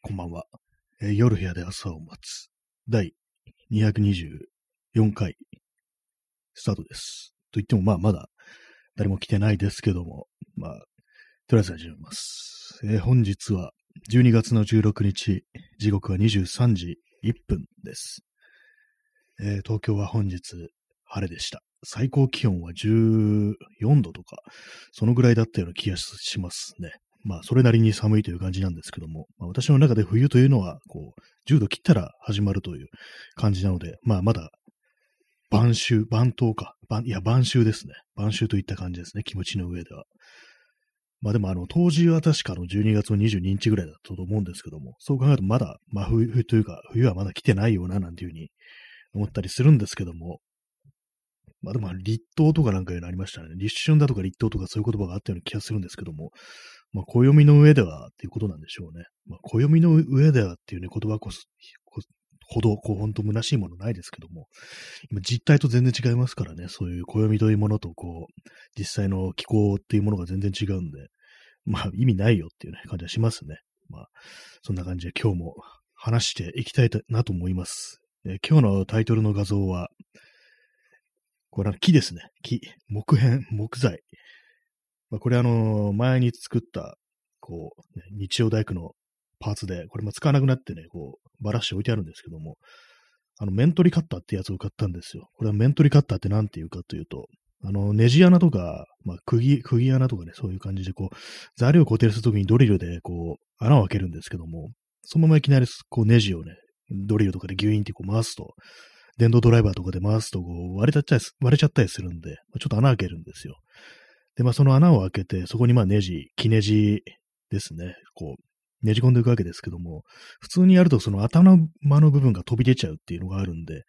こんばんは。えー夜部屋で朝を待つ。第224回、スタートです。と言っても、まあ、まだ誰も来てないですけども、まあ、とりあえず始めます。えー本日は12月の16日、時刻は23時1分です。えー東京は本日晴れでした。最高気温は14度とか、そのぐらいだったような気がしますね。まあ、それなりに寒いという感じなんですけども、まあ、私の中で冬というのは、こう、10度切ったら始まるという感じなので、まあ、まだ、晩秋、晩冬か。晩いや、晩秋ですね。晩秋といった感じですね。気持ちの上では。まあでも、あの、当時は確かの12月の22日ぐらいだったと思うんですけども、そう考えるとまだ、まあ、冬というか、冬はまだ来てないような、なんていうふうに思ったりするんですけども、まあでも、立冬とかなんかいうのありましたね。立春だとか立冬とかそういう言葉があったような気がするんですけども、まあ、暦の上ではっていうことなんでしょうね。まあ、暦の上ではっていうね、言葉こそ、ほど、こう、ほんと虚しいものないですけども、今実態と全然違いますからね、そういう暦というものと、こう、実際の気候っていうものが全然違うんで、まあ、意味ないよっていうね、感じはしますね。まあ、そんな感じで今日も話していきたいなと思います。えー今日のタイトルの画像は、これは木ですね。木。木片、木材。まあ、これあの、前に作った、こう、ね日曜大工のパーツで、これも使わなくなってね、こう、ばらして置いてあるんですけども、あの、面取りカッターってやつを買ったんですよ。これは面取りカッターって何て言うかというと、あの、ネジ穴とか、まあ、釘、釘穴とかね、そういう感じで、こう、材料を固定するときにドリルで、こう、穴を開けるんですけども、そのままいきなり、こう、ネジをね、ドリルとかでギュイーンってこう回すと、電動ドライバーとかで回すと、こう、割れちゃったりす、割れちゃったりするんで、ちょっと穴開けるんですよ。で、まあ、その穴を開けて、そこにまあネジ、木ネジですね、こう、ねじ込んでいくわけですけども、普通にやるとその頭の部分が飛び出ちゃうっていうのがあるんで、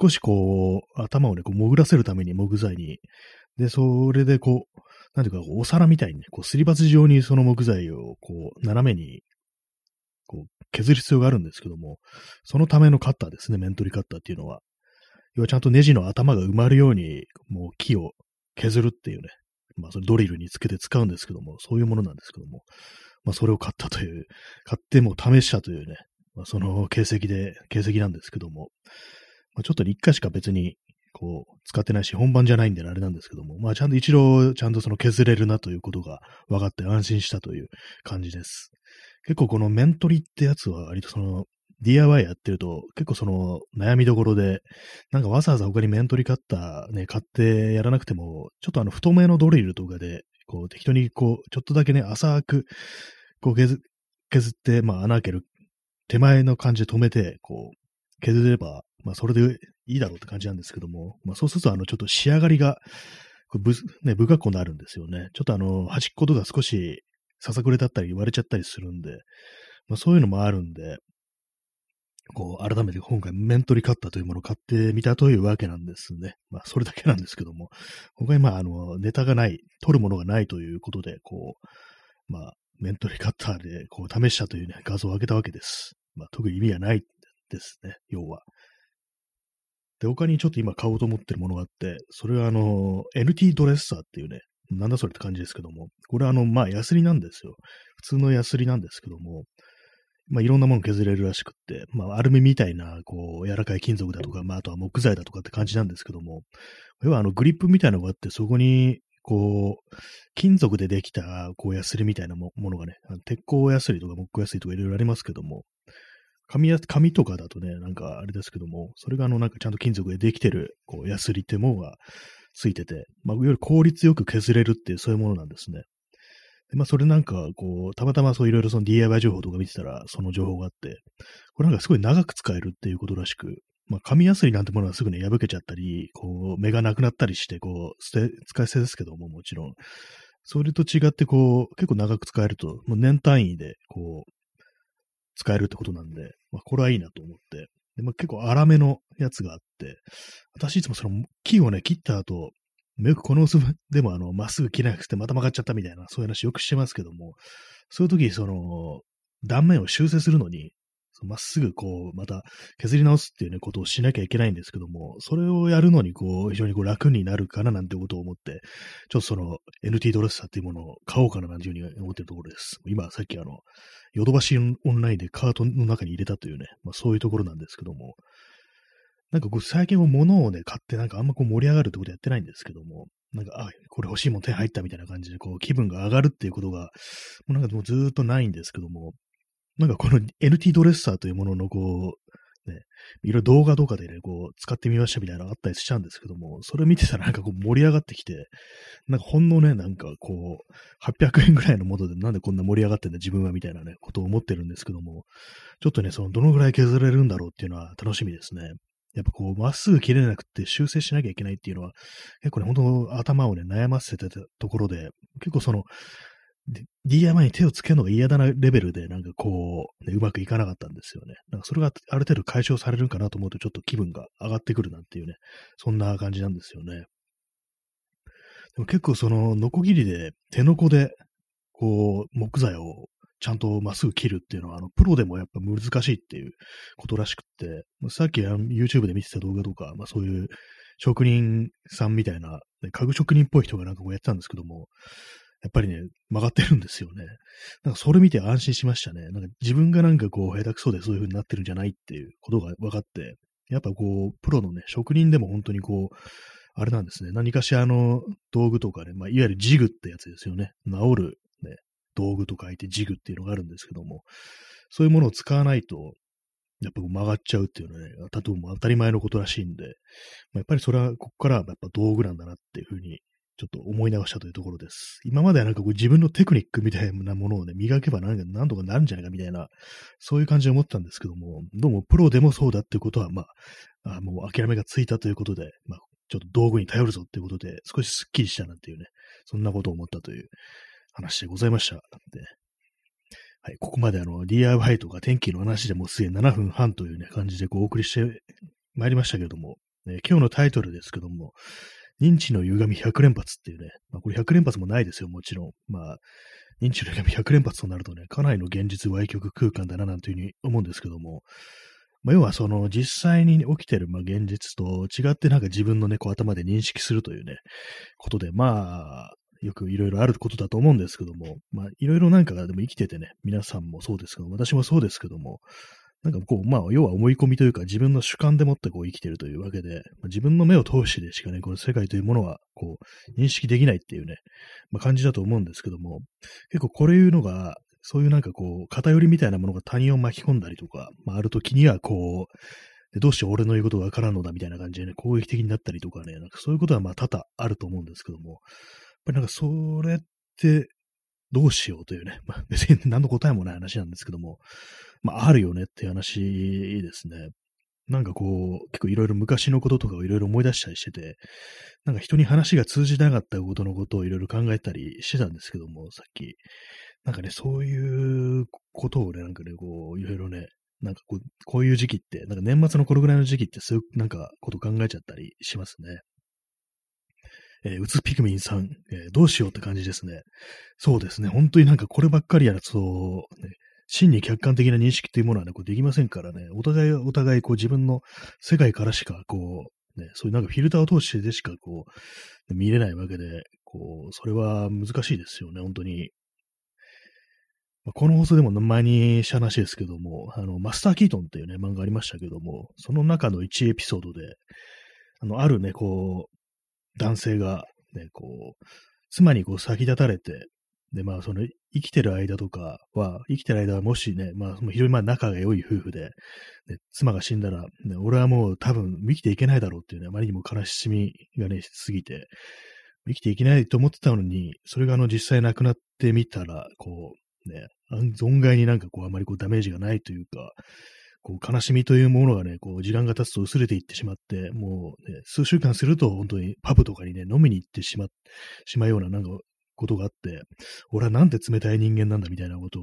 少しこう、頭をね、こう潜らせるために木材に、で、それでこう、なんていうか、お皿みたいにね、こう、すり鉢状にその木材をこう、斜めに、こう、削る必要があるんですけども、そのためのカッターですね、面取りカッターっていうのは。要はちゃんとネジの頭が埋まるように、もう木を削るっていうね、まあ、それドリルにつけて使うんですけども、そういうものなんですけども、まあ、それを買ったという、買っても試したというね、まあ、その形跡で、形跡なんですけども、まあ、ちょっと一回しか別に、こう、使ってないし、本番じゃないんであれなんですけども、まあ、ちゃんと一度、ちゃんとその削れるなということが分かって安心したという感じです。結構この面取りってやつは割とその、DIY やってると結構その悩みどころで、なんかわざわざ他に面取りカッターね、買ってやらなくても、ちょっとあの太めのドリルとかで、こう適当にこう、ちょっとだけね、浅く、こう削削って、まあ穴開ける手前の感じで止めて、こう、削れば、まあそれでいいだろうって感じなんですけども、まあそうするとあのちょっと仕上がりが、こぶね、不格好になるんですよね。ちょっとあの端っことか少しささくれだったり割れちゃったりするんで、まあそういうのもあるんで、こう、改めて今回、面取りカッターというものを買ってみたというわけなんですね。まあ、それだけなんですけども、他にまあ、あの、ネタがない、取るものがないということで、こう、まあ、面取りカッターで、こう、試したというね、画像を上げたわけです。まあ、特に意味がないですね、要は。で、他にちょっと今買おうと思ってるものがあって、それはあの、NT ドレッサーっていうね、なんだそれって感じですけども、これはあの、まあ、ヤスリなんですよ。普通のヤスリなんですけども、まあ、いろんなもの削れるらしくって、まあ、アルミみたいな、こう、柔らかい金属だとか、まあ、あとは木材だとかって感じなんですけども、要はあの、グリップみたいなのがあって、そこに、こう、金属でできた、こう、ヤスリみたいなものがね、鉄鋼ヤスリとか木工ヤスリとかいろいろありますけども、紙や、紙とかだとね、なんかあれですけども、それがあの、なんかちゃんと金属でできてる、こう、ヤスリってものがついてて、まあ、より効率よく削れるっていう、そういうものなんですね。まあ、それなんか、こう、たまたまそういろいろその DIY 情報とか見てたら、その情報があって、これなんかすごい長く使えるっていうことらしく、まあ、紙やすりなんてものはすぐね、破けちゃったり、こう、目がなくなったりして、こう、捨て、使い捨てですけども、もちろん。それと違って、こう、結構長く使えると、もう年単位で、こう、使えるってことなんで、まあ、これはいいなと思って。で、まあ、結構粗めのやつがあって、私いつもその木をね、切った後、よくこの薄でもあの、まっすぐ切れなくてまた曲がっちゃったみたいな、そういう話よくしてますけども、そういう時、その、断面を修正するのに、まっすぐこう、また削り直すっていうね、ことをしなきゃいけないんですけども、それをやるのにこう、非常にこう楽になるかななんてことを思って、ちょっとその NT ドレッサーっていうものを買おうかななんていうふうに思ってるところです。今さっきあの、ヨドバシオンラインでカートの中に入れたというね、まあそういうところなんですけども、なんか最近は物をね、買ってなんかあんまこう盛り上がるってことやってないんですけども、なんか、あ、これ欲しいもん手入ったみたいな感じで、こう気分が上がるっていうことが、もうなんかもうずっとないんですけども、なんかこの NT ドレッサーというもののこう、ね、いろいろ動画とかでね、こう、使ってみましたみたいなのあったりしちゃうんですけども、それ見てたらなんかこう盛り上がってきて、なんかほんのね、なんかこう、800円ぐらいのものでなんでこんな盛り上がってんだ自分はみたいなね、ことを思ってるんですけども、ちょっとね、そのどのぐらい削れるんだろうっていうのは楽しみですね。やっぱこう、まっすぐ切れなくて修正しなきゃいけないっていうのは、結構ね、本当頭をね、悩ませてたところで、結構その、DIY に手をつけるのが嫌だなレベルで、なんかこう、ね、うまくいかなかったんですよね。なんかそれがある程度解消されるかなと思うと、ちょっと気分が上がってくるなんていうね、そんな感じなんですよね。でも結構その、ノコギリで、手のこで、こう、木材をちゃんとまっすぐ切るっていうのは、あの、プロでもやっぱ難しいっていうことらしくって、さっき YouTube で見てた動画とか、まあそういう職人さんみたいな、ね、家具職人っぽい人がなんかこうやってたんですけども、やっぱりね、曲がってるんですよね。なんかそれ見て安心しましたね。なんか自分がなんかこう下手くそでそういう風になってるんじゃないっていうことが分かって、やっぱこう、プロのね、職人でも本当にこう、あれなんですね。何かしらの道具とかね、まあ、いわゆるジグってやつですよね。治る道具と書いてジグっていうのがあるんですけども、そういうものを使わないと、やっぱ曲がっちゃうっていうのはね、例えば当たり前のことらしいんで、まあ、やっぱりそれは、ここからやっぱ道具なんだなっていうふうに、ちょっと思い直したというところです。今まではなんかこう自分のテクニックみたいなものをね、磨けばなんか何とかなるんじゃないかみたいな、そういう感じで思ったんですけども、どうもプロでもそうだっていうことは、まあ、あもう諦めがついたということで、まあ、ちょっと道具に頼るぞっていうことで、少しスッキリしたなんていうね、そんなことを思ったという話でございました。ではい、ここまであの DIY とか天気の話でもうすでに7分半というね、感じでこうお送りしてまいりましたけども、え今日のタイトルですけども、認知の歪み100連発っていうね、まあ、これ100連発もないですよ、もちろん。まあ、認知の歪み100連発となるとね、かなりの現実歪曲空間だななんていうふうに思うんですけども、まあ、要はその実際に起きてるまあ現実と違ってなんか自分のね、こう頭で認識するというね、ことで、まあ、よくいろいろあることだと思うんですけども、まあ、いろいろなんかがでも生きててね、皆さんもそうですけど、私もそうですけども、なんかこう、まあ、要は思い込みというか、自分の主観でもってこう生きてるというわけで、まあ、自分の目を通してでしかね、この世界というものは、こう、認識できないっていうね、まあ、感じだと思うんですけども、結構これいうのが、そういうなんかこう、偏りみたいなものが他人を巻き込んだりとか、まあ、ある時にはこう、でどうして俺の言うことがわからんのだみたいな感じでね、攻撃的になったりとかね、なんかそういうことはまあ多々あると思うんですけども、ぱりなんかそれってどうしようというね、まあ、別に何の答えもない話なんですけども、まああるよねっていう話ですね。なんかこう、結構いろいろ昔のこととかをいろいろ思い出したりしてて、なんか人に話が通じなかったことのことをいろいろ考えたりしてたんですけども、さっき。なんかね、そういうことをね、なんかね、こう、いろいろね、なんかこう、こういう時期って、なんか年末のこのぐらいの時期ってそういうなんかこと考えちゃったりしますね。えー、うつピクミンさん、えー、どうしようって感じですね。そうですね。本当になんかこればっかりやると、ね、真に客観的な認識というものはね、こうできませんからね、お互いお互いこう自分の世界からしか、こう、ね、そういうなんかフィルターを通してでしかこう、見れないわけで、こう、それは難しいですよね、本当に。まあ、この放送でも前にした話ですけども、あの、マスター・キートンっていうね、漫画ありましたけども、その中の1エピソードで、あの、あるね、こう、男性が、ね、こう、妻にこう先立たれて、で、まあ、その、生きてる間とかは、生きてる間はもしね、まあ、非常にまあ仲が良い夫婦で、ね、妻が死んだら、ね、俺はもう多分生きていけないだろうっていうね、あまりにも悲しみがね、しすぎて、生きていけないと思ってたのに、それがあの実際亡くなってみたら、こう、ね、存外になんかこう、あまりこうダメージがないというか、こう悲しみというものがね、こう時間が経つと薄れていってしまって、もう、ね、数週間すると本当にパブとかにね、飲みに行ってしま、しまうようななんかことがあって、俺はなんて冷たい人間なんだみたいなことを、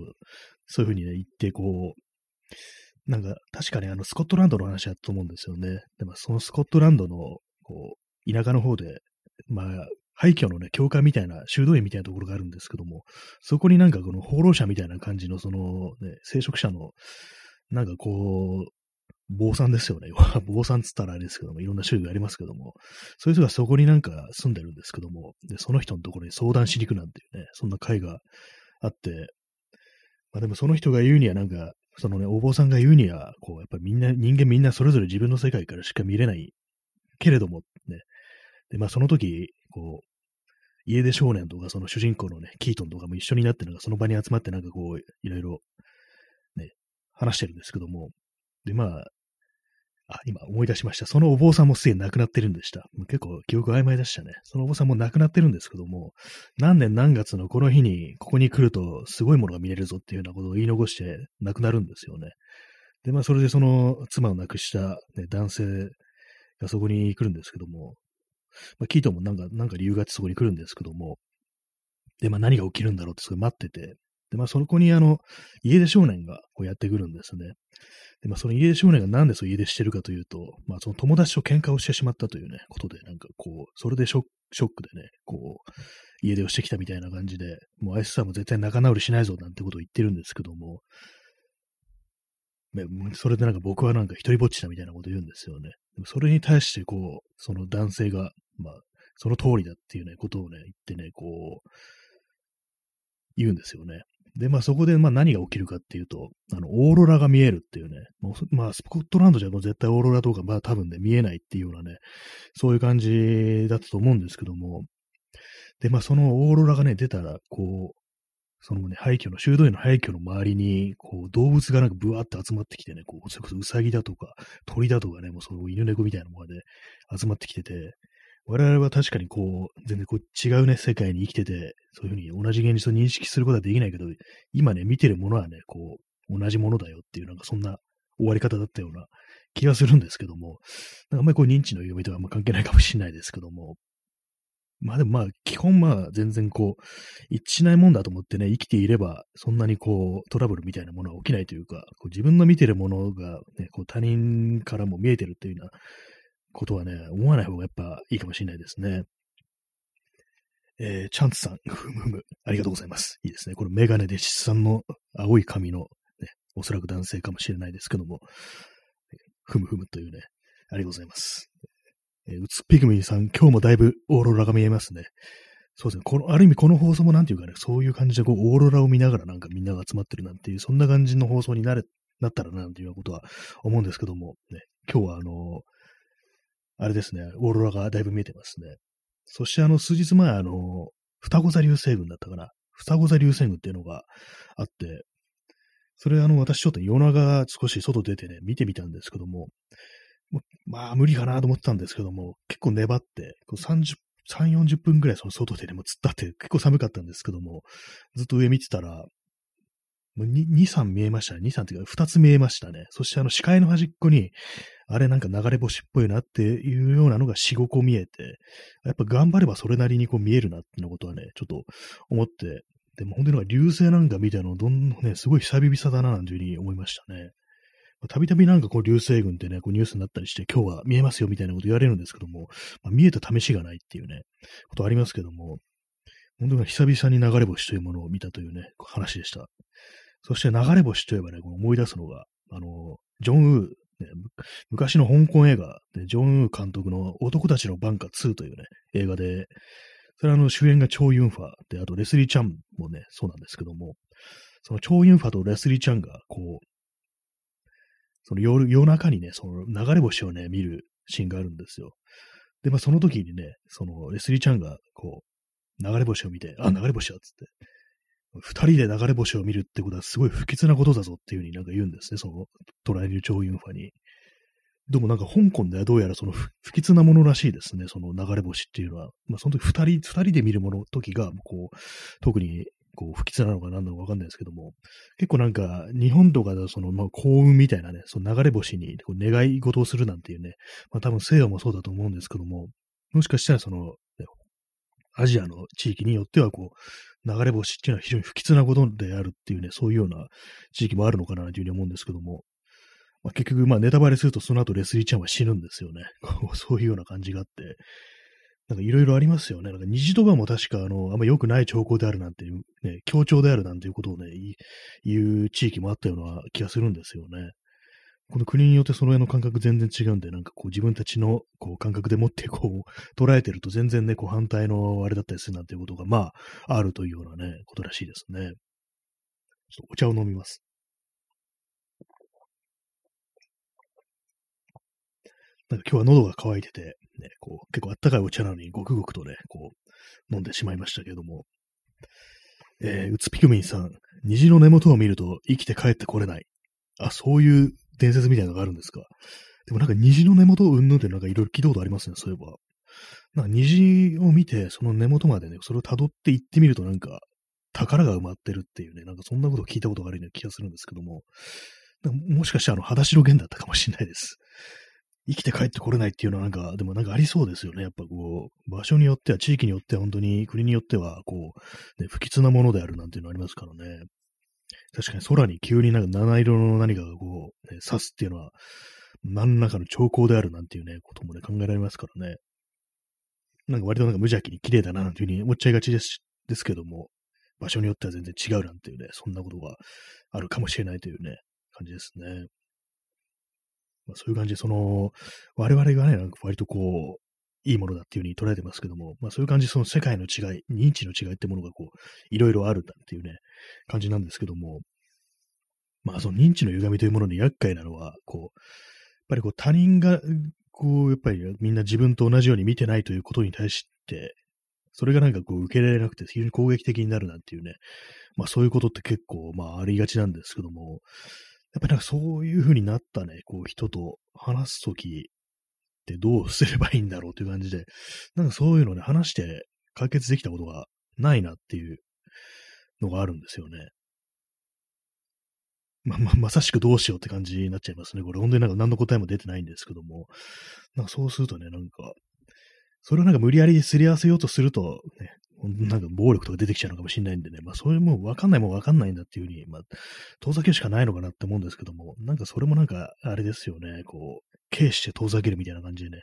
そういうふうにね、言って、こう、なんか確かにあのスコットランドの話だと思うんですよね。でもそのスコットランドの、こう、田舎の方で、まあ、廃墟のね、教会みたいな、修道院みたいなところがあるんですけども、そこになんかこの放浪者みたいな感じの、その、ね、聖職者のなんかこう、坊さんですよね。坊さんつったらあれですけども、いろんな種類がありますけども、そういう人がそこになんか住んでるんですけども、で、その人のところに相談しに行くなんていうね、そんな会があって、まあでもその人が言うにはなんか、そのね、お坊さんが言うには、こう、やっぱりみんな、人間みんなそれぞれ自分の世界からしか見れないけれども、ね。で、まあその時、こう、家出少年とか、その主人公のね、キートンとかも一緒になって、なんかその場に集まってなんかこう、いろいろ、ね、話してるんですけども、で、まあ、あ、今思い出しました。そのお坊さんもすでに亡くなってるんでした。結構記憶曖昧でしたね。そのお坊さんも亡くなってるんですけども、何年何月のこの日にここに来るとすごいものが見れるぞっていうようなことを言い残して亡くなるんですよね。で、まあそれでその妻を亡くした、ね、男性がそこに来るんですけども、まあ、キートもなんか、なんか理由があってそこに来るんですけども、で、まあ何が起きるんだろうってすごい待ってて、で、まあそこにあの、家出少年がこうやってくるんですね。で、まあ、その家出少年がなんでそう家出してるかというと、まあ、その友達と喧嘩をしてしまったというね、ことで、なんかこう、それでショックショックでね、こう、家出をしてきたみたいな感じで、もうあいつさんも絶対仲直りしないぞなんてことを言ってるんですけども、ね、それでなんか僕はなんか一人ぼっちだみたいなこと言うんですよね。それに対してこう、その男性が、まあ、その通りだっていうね、ことをね、言ってね、こう、言うんですよね。で、まあそこでまあ何が起きるかっていうと、あの、オーロラが見えるっていうね、まあスコットランドじゃもう絶対オーロラとかまあ多分ね、見えないっていうようなね、そういう感じだったと思うんですけども、で、まあそのオーロラがね、出たら、こう、そのね、廃墟の、修道院の廃墟の周りに、こう、動物がなんかブワーって集まってきてね、こう、それこそウサギだとか、鳥だとかね、もうその犬猫みたいなもので集まってきてて、我々は確かにこう、全然こう違うね、世界に生きてて、そういうふうに同じ現実を認識することはできないけど、今ね、見てるものはね、こう、同じものだよっていう、なんかそんな終わり方だったような気がするんですけども、なんかあんまりこう認知の読みとはあんま関係ないかもしれないですけども、まあでもまあ、基本まあ全然こう、一致しないもんだと思ってね、生きていれば、そんなにこう、トラブルみたいなものは起きないというか、こう自分の見てるものがね、こう他人からも見えてるっていうようなことはね、思わない方がやっぱいいかもしれないですね。えー、チャンツさん、ふむふむ、ありがとうございます。いいですね。これメガネで出産の青い髪の、ね、おそらく男性かもしれないですけども、ふむふむというね、ありがとうございます。えー、うつピグミンさん、今日もだいぶオーロラが見えますね。そうですね。この、ある意味この放送もなんていうかね、そういう感じでこう、オーロラを見ながらなんかみんなが集まってるなんていう、そんな感じの放送になれ、なったらな、んていうことは思うんですけども、ね、今日はあのー、あれですね、オーロラがだいぶ見えてますね。そしてあの、数日前、あの、双子座流星群だったかな。双子座流星群っていうのがあって、それあの、私ちょっと夜中少し外出てね、見てみたんですけども、まあ無理かなと思ってたんですけども、結構粘って、30、3、40分ぐらいその外でね、もう突っ立って結構寒かったんですけども、ずっと上見てたら、2、3見えましたね。2、3っていうか2つ見えましたね。そしてあの視界の端っこに、あれなんか流れ星っぽいなっていうようなのが4、5個見えて、やっぱ頑張ればそれなりにこう見えるなっていうことはね、ちょっと思って、でも本当になんか流星なんか見たの、どんね、すごい久々だななんていうふうに思いましたね。たびたびなんかこう流星群ってね、こうニュースになったりして、今日は見えますよみたいなこと言われるんですけども、まあ、見えた試しがないっていうね、ことありますけども、本当に久々に流れ星というものを見たというね、話でした。そして流れ星といえばね、この思い出すのが、あの、ジョン・ウー、ね、昔の香港映画で、ジョン・ウー監督の男たちのバンカ2というね、映画で、それはあの主演がチョウ・ユンファで、あとレスリー・チャンもね、そうなんですけども、そのチョウ・ユンファとレスリー・チャンが、こう、その夜夜中にね、その流れ星をね、見るシーンがあるんですよ。で、まあその時にね、そのレスリー・チャンが、こう、流れ星を見て、あ、流れ星だっつって、二人で流れ星を見るってことはすごい不吉なことだぞっていうふうになんか言うんですね、そのトライリュ・チョウ・ユンファに。でもなんか香港ではどうやらその不吉なものらしいですね、その流れ星っていうのは。まあその時二人、二人で見るもの、時が、こう、特にこう不吉なのか何なのかわかんないですけども、結構なんか日本とかではその、まあ、幸運みたいなね、その流れ星にこう願い事をするなんていうね、まあ多分西洋もそうだと思うんですけども、もしかしたらその、アジアの地域によってはこう、流れ星っていうのは非常に不吉なことであるっていうね、そういうような地域もあるのかなというふうに思うんですけども、まあ、結局、まあネタバレするとその後レスリーちゃんは死ぬんですよね。そういうような感じがあって、なんかいろいろありますよね。なんか虹とかも確か、あの、あんま良くない兆候であるなんていう、ね、強調であるなんていうことをね、言う地域もあったような気がするんですよね。この国によってその辺の感覚全然違うんで、なんかこう自分たちのこう感覚でもってこう捉えてると全然ね、こう反対のあれだったりするなんていうことがまああるというようなね、ことらしいですね。ちょっとお茶を飲みます。なんか今日は喉が渇いてて、ね、こう結構あったかいお茶なのにごくごくとね、こう飲んでしまいましたけども。えー、うつピクミンさん、虹の根元を見ると生きて帰ってこれない。あ、そういう伝説みたいなのがあるんですか？でもなんか虹の根元をうんぬんってなんかいろいろ聞いたことありますね、そういえば。なんか虹を見て、その根元までね、それを辿って行ってみるとなんか宝が埋まってるっていうね、なんかそんなことを聞いたことがあるような気がするんですけども、もしかしてあの、裸足の弦だったかもしれないです。生きて帰ってこれないっていうのはなんか、でもなんかありそうですよね。やっぱこう、場所によっては、地域によっては、本当に国によっては、こう、ね、不吉なものであるなんていうのありますからね。確かに空に急になんか七色の何かがこう、ね、刺すっていうのは、何らかの兆候であるなんていうね、こともね、考えられますからね。なんか割となんか無邪気に綺麗だななんていうふうに思っちゃいがちですですけども、場所によっては全然違うなんていうね、そんなことがあるかもしれないというね、感じですね。まあ、そういう感じで、その、我々がね、なんか割とこう、いいものだっていう風に捉えてますけども、まあそういう感じその世界の違い、認知の違いってものがこう、いろいろあるんだっていうね、感じなんですけども、まあその認知の歪みというものに厄介なのは、こう、やっぱりこう他人が、こう、やっぱりみんな自分と同じように見てないということに対して、それがなんかこう受け入れられなくて非常に攻撃的になるなんていうね、まあそういうことって結構まあありがちなんですけども、やっぱりなんかそういう風になったね、こう人と話すときってどう すればいいんだろうという感じで、なんかそういうのね、話して解決できたことがないなっていうのがあるんですよね。ま、ま、まさしくどうしようって感じになっちゃいますね。これ本当になんか何の答えも出てないんですけども、なんかそうするとね、なんか、それをなんか無理やりすり合わせようとすると、ね、なんか暴力とか出てきちゃうのかもしれないんでね、まあそういうもう分かんないもん分かんないんだっていうふうに、まあ遠ざけるしかないのかなって思うんですけども、なんかそれもなんかあれですよね、こう、軽視して遠ざけるみたいな感じでね、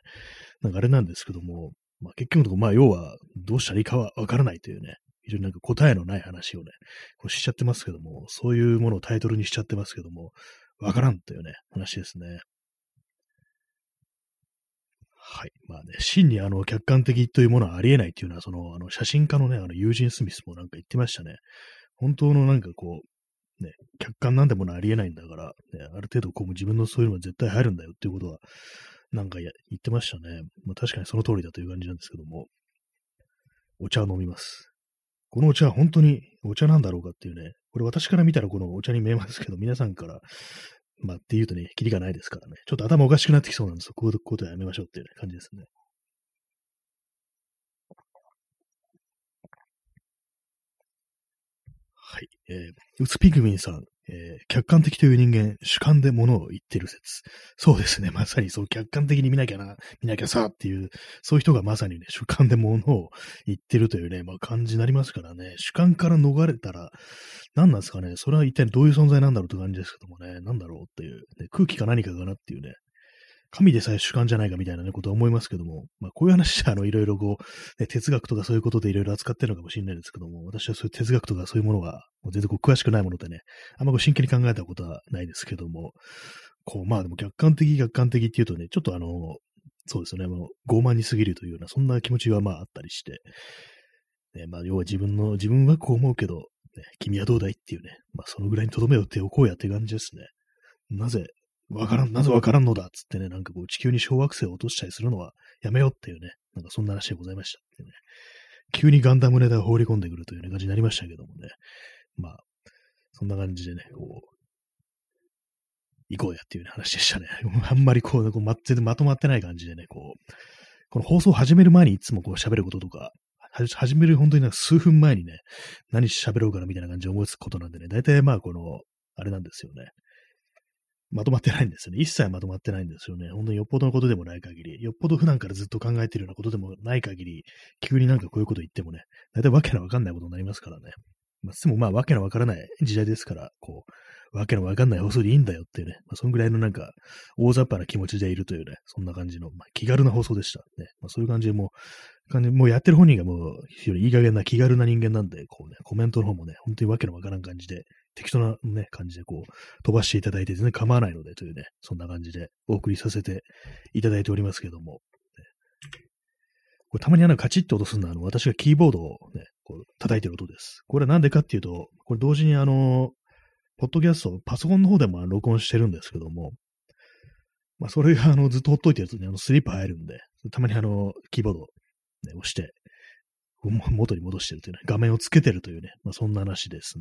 なんかあれなんですけども、まあ結局のところ、まあ要はどうしたらいいかは分からないというね、非常になんか答えのない話をね、こうしちゃってますけども、そういうものをタイトルにしちゃってますけども、分からんというね、話ですね。はい。まあね、真にあの、客観的というものはありえないっていうのは、その、あの、写真家のね、あの、ユージン・スミスもなんか言ってましたね。本当のなんかこう、ね、客観なんてものはありえないんだから、ね、ある程度こう、自分のそういうのは絶対入るんだよっていうことは、なんか言ってましたね。まあ確かにその通りだという感じなんですけども、お茶を飲みます。このお茶は本当にお茶なんだろうかっていうね、これ私から見たらこのお茶に見えますけど、皆さんからまあ、って言うとね、キリがないですからね。ちょっと頭おかしくなってきそうなんですよ。こういうことはやめましょうっていう、感じですね。はい。えー、うつピグミンさん、えー、客観的という人間、主観で物を言ってる説。そうですね。まさにそう、客観的に見なきゃな、見なきゃさっていう、そういう人がまさにね、主観で物を言ってるというね、まあ感じになりますからね、主観から逃れたら、何なんですかね、それは一体どういう存在なんだろうって感じですけどもね、なんだろうっていう、ね、空気か何かかなっていうね、神でさえ主観じゃないかみたいな、ね、ことは思いますけども、まあ、こういう話は、あの、いろいろこう、ね、哲学とかそういうことでいろいろ扱ってるのかもしれないですけども、私はそういう哲学とかそういうものが、もう全然こう詳しくないものでね、あんまこう真剣に考えたことはないですけども、こう、まあでも客観的、客観的っていうとね、ちょっとあの、そうですね、もう傲慢に過ぎるというような、そんな気持ちはまああったりして、ね、まあ要は自分の、自分はこう思うけど、ね、君はどうだいっていうね、まあそのぐらいに留めをっておこうやって感じですね。なぜわからん、なぜわからんのだっつってね、なんかこう地球に小惑星を落としたりするのはやめようっていうね、なんかそんな話でございましたってね。急にガンダムネタを放り込んでくるという、ね、感じになりましたけどもね。まあ、そんな感じでね、こう、行こうやっていう、ね、話でしたね。あんまりこう、こうま、全然まとまってない感じでね、こう、この放送を始める前にいつもこう喋ることとか、始める本当になんか数分前にね、何喋ろうかなみたいな感じで思いつくことなんでね、大体まあこの、あれなんですよね。まとまってないんですよね。一切まとまってないんですよね。本当によっぽどのことでもない限り、よっぽど普段からずっと考えてるようなことでもない限り、急になんかこういうこと言ってもね、大体わけのわかんないことになりますからね。まあ、でもまあわけのわからない時代ですから、こう、わけのわかんない放送でいいんだよっていうね、まあ、そんぐらいのなんか、大雑把な気持ちでいるというね、そんな感じの、まあ、気軽な放送でしたね。まあ、そういう感じでもう、感じもうやってる本人がもう、非常にいい加減な気軽な人間なんで、こうね、コメントの方もね、本当にわけのわからん感じで、適当なね、感じでこう、飛ばしていただいて全然構わないので、というね、そんな感じでお送りさせていただいておりますけども、これたまにあのカチッと音するのは、あの、私がキーボードをね、こう叩いてる音です。これはなんでかっていうと、これ同時にあの、ポッドキャスト、パソコンの方でも録音してるんですけども、まあ、それがあの、ずっとほっといてるとね、あの、スリープ入るんで、たまにあの、キーボード、ね、押して、元に戻してるというね、画面をつけてるというね、まあ、そんな話です。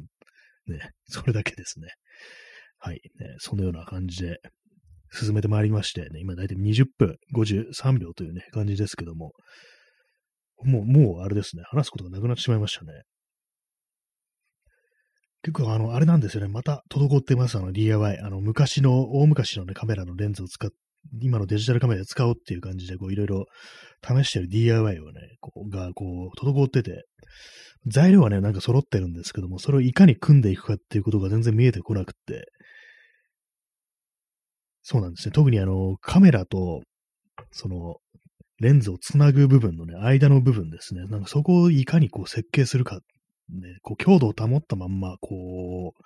ね、それだけですね。はい、ね、そのような感じで進めてまいりまして、ね、今だいたい20分53秒というね、感じですけども、もう、もうあれですね、話すことがなくなってしまいましたね。結構あの、あれなんですよね。また滞ってます、あの DIY。あの、昔の、大昔のね、カメラのレンズを使っ今のデジタルカメラで使おうっていう感じで、こう、いろいろ試してる DIY をね、こう、が、こう、滞ってて、材料はね、なんか揃ってるんですけども、それをいかに組んでいくかっていうことが全然見えてこなくって、そうなんですね。特にあの、カメラと、その、レンズをつなぐ部分のね、間の部分ですね。なんかそこをいかにこう設計するか、ね、こう強度を保ったまんま、こう、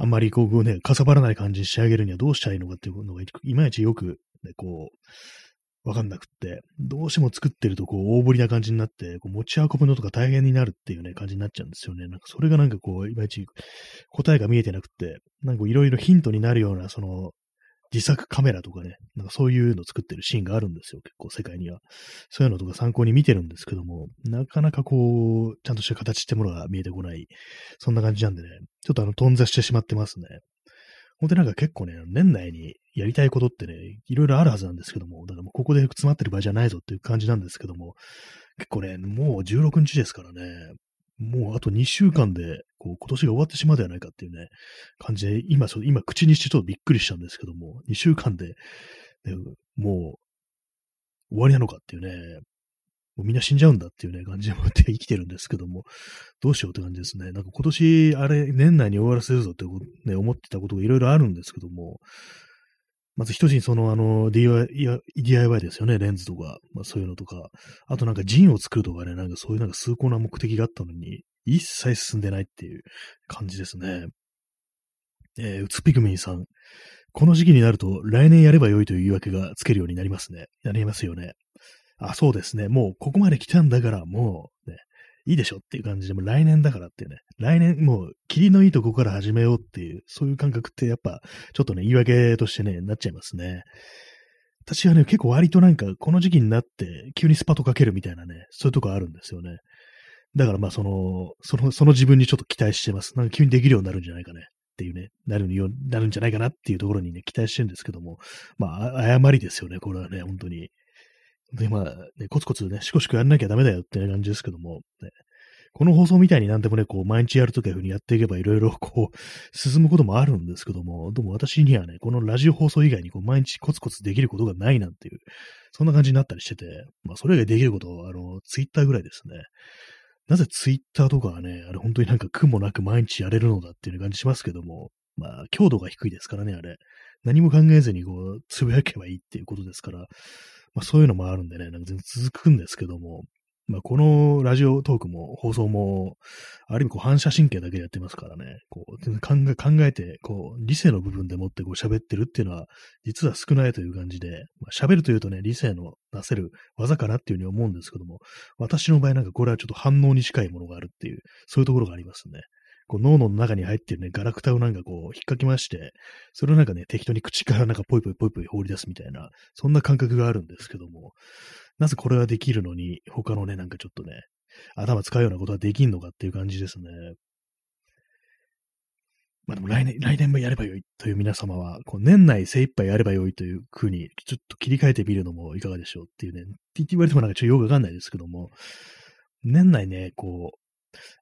あんまりこうね、かさばらない感じに仕上げるにはどうしたらいいのかっていうのが、いまいちよく、ね、こう、わかんなくって、どうしても作ってるとこう大ぶりな感じになって、こう持ち運ぶのとか大変になるっていうね、感じになっちゃうんですよね。なんかそれがなんかこう、いまいち答えが見えてなくって、なんかいろいろヒントになるような、その、自作カメラとかね、なんかそういうの作ってるシーンがあるんですよ、結構世界には。そういうのとか参考に見てるんですけども、なかなかこう、ちゃんとした形ってものが見えてこない、そんな感じなんでね、ちょっとあの、頓挫してしまってますね。本当になんか結構ね、年内にやりたいことってね、いろいろあるはずなんですけども、だからもうここで詰まってる場合じゃないぞっていう感じなんですけども、結構ね、もう16日ですからね、もうあと2週間で、こう、今年が終わってしまうではないかっていうね、感じで、今、今、口にしてちょっとびっくりしたんですけども、2週間で、ね、もう、終わりなのかっていうね、もうみんな死んじゃうんだっていうね、感じで生きてるんですけども、どうしようって感じですね。なんか今年、あれ、年内に終わらせるぞってね、思ってたことがいろいろあるんですけども、まず一つにその、あの、DIY, DIY ですよね、レンズとか、まあそういうのとか、あとなんかジンを作るとかね、なんかそういうなんか崇高な目的があったのに、一切進んでないっていう感じですね。えー、うつピクミンさん。この時期になると来年やればよいという言い訳がつけるようになりますね。なりますよね。あ、そうですね。もうここまで来たんだから、もうね、いいでしょっていう感じで、も来年だからっていうね、来年もう霧のいいとこから始めようっていう、そういう感覚ってやっぱちょっとね、言い訳としてね、なっちゃいますね。私はね、結構割となんかこの時期になって急にスパとかけるみたいなね、そういうとこあるんですよね。だからまあその、その、その自分にちょっと期待してます。なんか急にできるようになるんじゃないかね。っていうね、なるようになるんじゃないかなっていうところにね、期待してるんですけども、まあ、誤りですよね、これはね、本当に。で、まあ、ね、コツコツね、しこしこやんなきゃダメだよって感じですけども、ね、この放送みたいになんでもね、こう、毎日やるときはいうふうにやっていけばいろいろ こう、進むこともあるんですけども、でも私にはね、このラジオ放送以外にこう、毎日コツコツできることがないなんていう、そんな感じになったりしてて、まあ、それ以外できること、あの、ツイッターぐらいですね。なぜツイッターとかはね、あれ本当になんか苦もなく毎日やれるのだっていう感じしますけども、まあ、強度が低いですからね、あれ。何も考えずにこう、つぶやけばいいっていうことですから、まあそういうのもあるんでね、なんか全然続くんですけども、まあこのラジオトークも放送も、ある意味こう反射神経だけでやってますからね、こう考え考えて、こう理性の部分でもってこう喋ってるっていうのは、実は少ないという感じで、まあ、喋るというとね、理性の出せる技かなっていうふうに思うんですけども、私の場合なんかこれはちょっと反応に近いものがあるっていう、そういうところがありますね。こう脳の中に入ってるね、ガラクタをなんかこう、引っかきまして、それをなんかね、適当に口からなんかポイポイポイポイ放り出すみたいな、そんな感覚があるんですけども、なぜこれはできるのに、他のね、なんかちょっとね、頭使うようなことはできんのかっていう感じですね。まあでも来年、来年もやればよいという皆様は、こう年内精一杯やればよいという風に、ちょっと切り替えてみるのもいかがでしょうっていうね、って言われてもなんかちょっとよくわかんないですけども、年内ね、こう、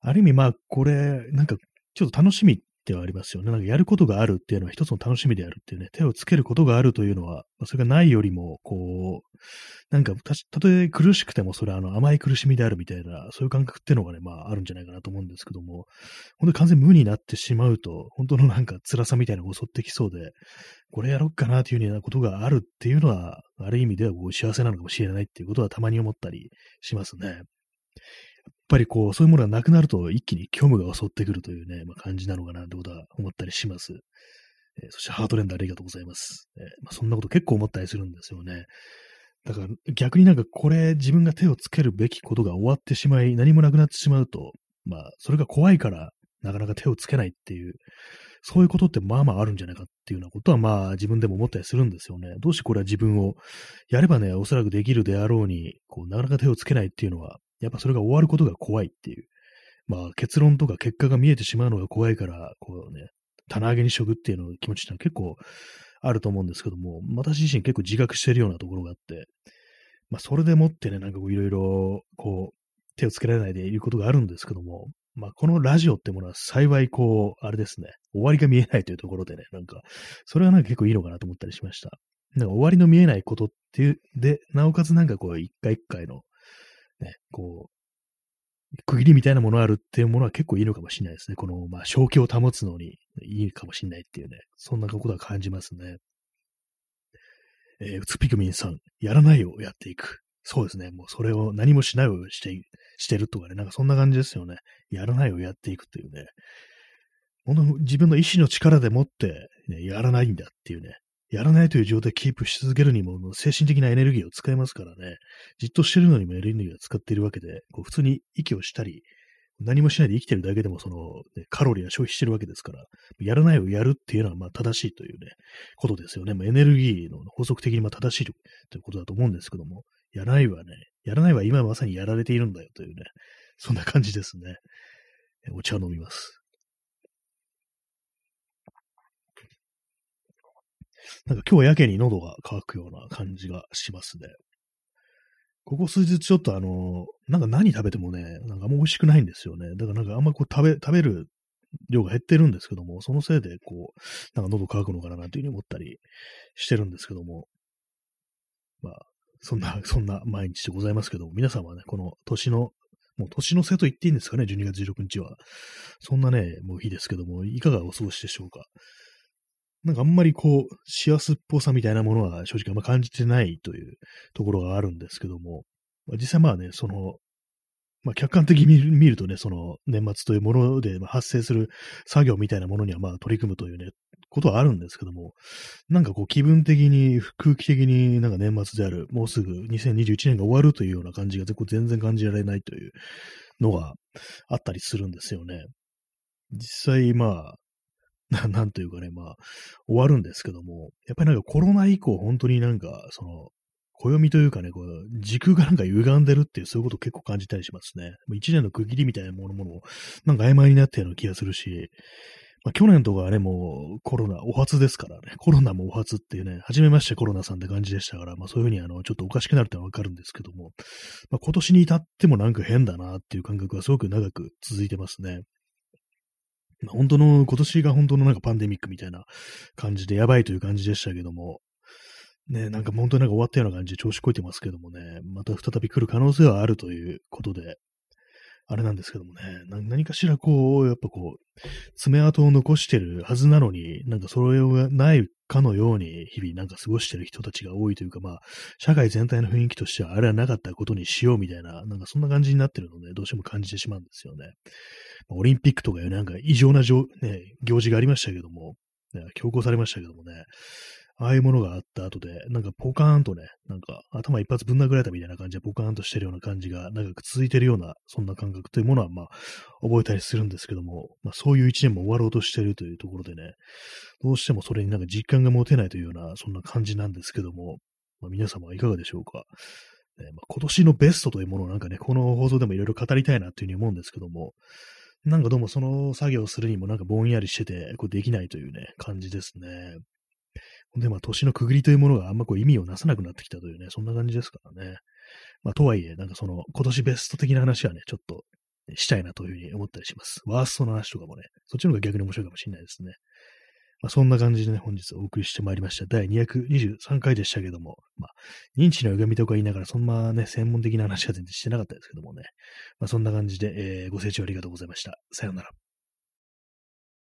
ある意味まあ、これ、なんか、ちょっと楽しみってはありますよね。なんかやることがあるっていうのは一つの楽しみであるっていうね、手をつけることがあるというのは、それがないよりも、こう、なんかた、たとえ苦しくてもそれはあの甘い苦しみであるみたいな、そういう感覚っていうのがね、まああるんじゃないかなと思うんですけども、本当に完全無になってしまうと、本当のなんか辛さみたいなのが襲ってきそうで、これやろっかなというようなことがあるっていうのは、ある意味ではこう幸せなのかもしれないっていうことはたまに思ったりしますね。やっぱりこう、そういうものがなくなると一気に虚無が襲ってくるというね、まあ、感じなのかなってことは思ったりします。えー、そしてハートレンダーありがとうございます。えー、まあ、そんなこと結構思ったりするんですよね。だから逆になんかこれ自分が手をつけるべきことが終わってしまい、何もなくなってしまうと、まあ、それが怖いからなかなか手をつけないっていう、そういうことってまあまああるんじゃないかっていうようなことはまあ自分でも思ったりするんですよね。どうしてこれは自分をやればね、おそらくできるであろうに、こう、なかなか手をつけないっていうのは、やっぱそれが終わることが怖いっていう。まあ結論とか結果が見えてしまうのが怖いから、こうね、棚上げにしとくっていうの気持ちってのは結構あると思うんですけども、私自身結構自覚してるようなところがあって、まあそれでもってね、なんかこういろいろ、こう、手をつけられないでいることがあるんですけども、まあこのラジオってものは幸いこう、あれですね、終わりが見えないというところでね、なんか、それはなんか結構いいのかなと思ったりしました。なんか終わりの見えないことっていう、で、なおかつなんかこう、一回一回のね、こう、区切りみたいなものあるっていうものは結構いいのかもしれないですね。この、まあ、正気を保つのにいいかもしれないっていうね、そんなことは感じますね。えー、うつピクミンさん、やらないをやっていく。そうですね。もうそれを何もしないをして、してるとかね、なんかそんな感じですよね。やらないをやっていくっていうね。本当自分の意志の力でもって、ね、やらないんだっていうね、やらないという状態キープし続けるにも、精神的なエネルギーを使いますからね、じっとしてるのにもエネルギーを使っているわけで、こう普通に息をしたり、何もしないで生きてるだけでも、その、ね、カロリーは消費してるわけですから、やらないをやるっていうのは、まあ、正しいというね、ことですよね。まあ、エネルギーの法則的にまあ正しいということだと思うんですけども、やらないはね、やらないは今まさにやられているんだよというね、そんな感じですね。お茶を飲みます。なんか今日やけに喉が渇くような感じがしますね。ここ数日ちょっとあの、なんか何食べてもね、なんかあんま美味しくないんですよね。だからなんかあんまこう食べ、食べる量が減ってるんですけども、そのせいでこう、なんか喉乾くのかななんていうふうに思ったりしてるんですけども、まあ、そんな、そんな毎日でございますけども、皆さんはね、この年の、もう年の瀬と言っていいんですかね、12月16日は。そんなね、もういいですけども、いかがお過ごしでしょうか？なんかあんまりこう、幸せっぽさみたいなものは正直あんま感じてないというところがあるんですけどもま、実際まあね、その、まあ客観的に見るとね、その年末というもので発生する作業みたいなものにはまあ取り組むというね、ことはあるんですけども、なんかこう気分的に、空気的になんか年末である、もうすぐ2021年が終わるというような感じが全然感じられないというのがあったりするんですよね。実際まあ、な なんというかね、まあ、終わるんですけども、やっぱりなんかコロナ以降、本当になんか、その、暦というかね、こう、時空がなんか歪んでるっていう、そういうことを結構感じたりしますね。一年の区切りみたいなものも、なんか曖昧になったような気がするし、まあ、去年とかはね、もうコロナ、お初ですからね、コロナもお初っていうね、初めましてコロナさんって感じでしたから、まあそういうふうにあの、ちょっとおかしくなるってわかるんですけども、まあ今年に至ってもなんか変だなっていう感覚がすごく長く続いてますね。ま本当の、今年が本当のなんかパンデミックみたいな感じでやばいという感じでしたけども、ね、なんか本当になんか終わったような感じで調子こいてますけどもね、また再び来る可能性はあるということで、あれなんですけどもね、何かしらこう、やっぱこう、爪痕を残してるはずなのに、なんかそれがないかのように日々なんか過ごしてる人たちが多いというか、まあ、社会全体の雰囲気としてはあれはなかったことにしようみたいな、なんかそんな感じになってるので、どうしても感じてしまうんですよね。オリンピックとかいうなんか異常な、ね、行事がありましたけども、強行されましたけどもね、ああいうものがあった後で、なんかポカーンとね、なんか頭一発ぶん殴られたみたいな感じでポカーンとしてるような感じが長く続いてるような、そんな感覚というものはまあ覚えたりするんですけども、まあそういう一年も終わろうとしてるというところでね、どうしてもそれになんか実感が持てないというような、そんな感じなんですけども、まあ、皆様はいかがでしょうか。ねまあ、今年のベストというものをなんかね、この放送でもいろいろ語りたいなというふうに思うんですけども、なんかどうもその作業をするにもなんかぼんやりしてて、こうできないというね、感じですね。で、まあ、年の区切りというものがあんまこう意味をなさなくなってきたというね、そんな感じですからね。まあ、とはいえ、なんかその、今年ベスト的な話はね、ちょっとしたいなというふうに思ったりします。ワーストの話とかもね、そっちの方が逆に面白いかもしれないですね。まあ、そんな感じでね、本日お送りしてまいりました。第223回でしたけども、まあ、認知の歪みとか言いながら、そんなね、専門的な話は全然してなかったですけどもね、まあ、そんな感じで、えー、ご清聴ありがとうございました。さようなら。